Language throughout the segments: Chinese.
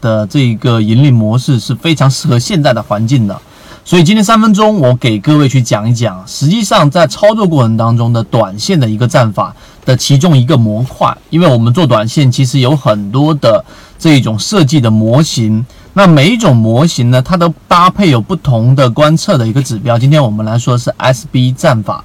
的这个盈利模式是非常适合现在的环境的。所以今天三分钟，我给各位去讲一讲，实际上在操作过程当中的短线的一个战法的其中一个模块。因为我们做短线，其实有很多的这一种设计的模型，那每一种模型呢，它都搭配有不同的观测的一个指标。今天我们来说是 SB 战法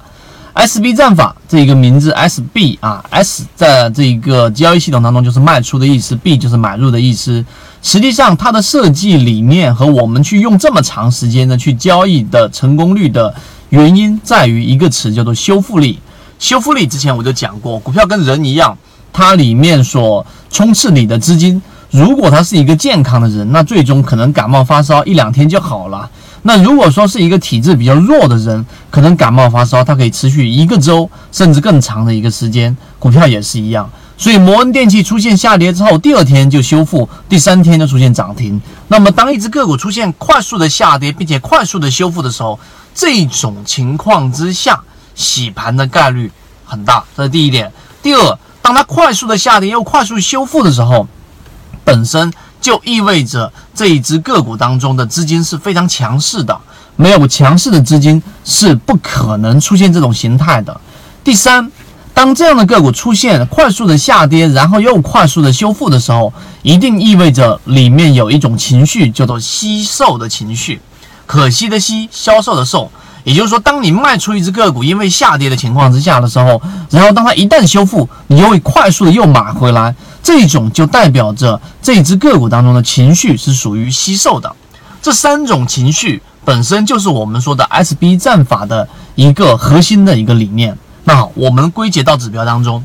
，SB 战法这一个名字 SB 啊，S 在这一个交易系统当中就是卖出的意思，B 就是买入的意思。实际上，它的设计理念和我们去用这么长时间的去交易的成功率的原因，在于一个词叫做修复力。修复力之前我就讲过，股票跟人一样，它里面所充斥你的资金，如果他是一个健康的人，那最终可能感冒发烧一两天就好了。那如果说是一个体质比较弱的人，可能感冒发烧它可以持续一个周甚至更长的一个时间。股票也是一样。所以摩恩电器出现下跌之后，第二天就修复，第三天就出现涨停。那么，当一只个股出现快速的下跌，并且快速的修复的时候，这种情况之下，洗盘的概率很大。这是第一点。第二，当它快速的下跌又快速修复的时候，本身就意味着这一只个股当中的资金是非常强势的。没有强势的资金是不可能出现这种形态的。第三。当这样的个股出现快速的下跌，然后又快速的修复的时候，一定意味着里面有一种情绪，叫做惜售的情绪。可惜的惜，销售的售。也就是说，当你卖出一只个股，因为下跌的情况之下的时候，然后当它一旦修复，你又会快速的又买回来，这种就代表着这只个股当中的情绪是属于惜售的。这三种情绪本身就是我们说的 SB 战法的一个核心的一个理念。那，我们归结到指标当中。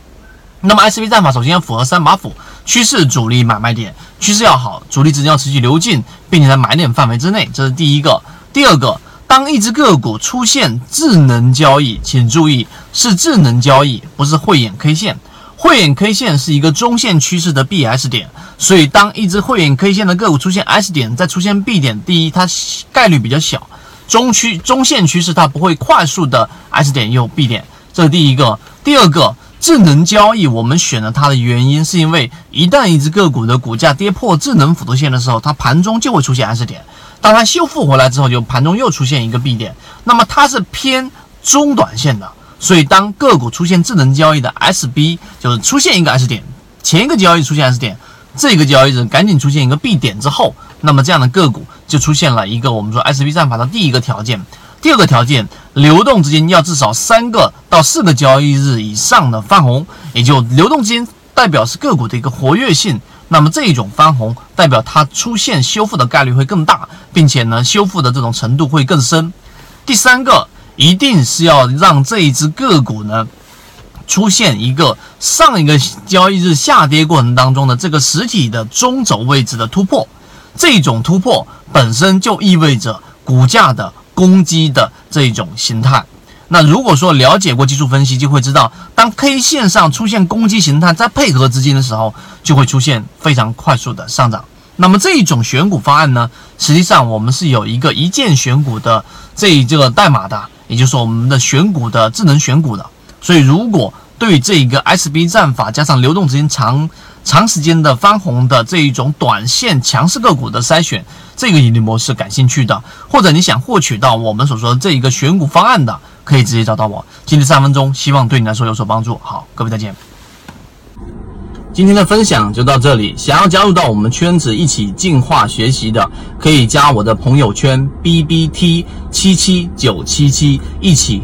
那么 S B 战法首先要符合三把斧：趋势、主力、买卖点。趋势要好，主力资金要持续流进，并且在买点范围之内，这是第一个。第二个，当一只个股出现智能交易，请注意是智能交易，不是慧眼 K 线。慧眼 K 线是一个中线趋势的 B S 点，所以当一只慧眼 K 线的个股出现 S 点，再出现 B 点，第一，它概率比较小；中区中线趋势它不会快速的 S 点又 B 点。这是第一个，第二个，智能交易，我们选了它的原因，是因为一旦一只个股的股价跌破智能辅助线的时候，它盘中就会出现 S 点，当它修复回来之后，就盘中又出现一个 B 点，那么它是偏中短线的，所以当个股出现智能交易的 SB，就是出现一个 S 点，前一个交易出现 S 点，这个交易日赶紧出现一个 B 点之后，那么这样的个股就出现了一个我们说 SB 战法的第一个条件。第二个条件，流动资金要至少三个到四个交易日以上的翻红，也就流动资金代表是个股的一个活跃性。那么这一种翻红代表它出现修复的概率会更大，并且呢修复的这种程度会更深。第三个，一定是要让这一只个股呢出现一个上一个交易日下跌过程当中的这个实体的中轴位置的突破，这种突破本身就意味着股价的。攻击的这一种形态，那如果说了解过技术分析，就会知道，当 K 线上出现攻击形态，再配合资金的时候，就会出现非常快速的上涨。那么这一种选股方案呢，实际上我们是有一个一键选股的这一个代码的，也就是我们的选股的智能选股的。所以如果对这一个 SB 战法加上流动资金长长时间的翻红的这一种短线强势个股的筛选。这个盈利模式感兴趣的，或者你想获取到我们所说的这一个选股方案的，可以直接找到我。今天三分钟，希望对你来说有所帮助。好，各位再见。今天的分享就到这里，想要加入到我们圈子一起进化学习的，可以加我的朋友圈 B B T 七七九七七，一起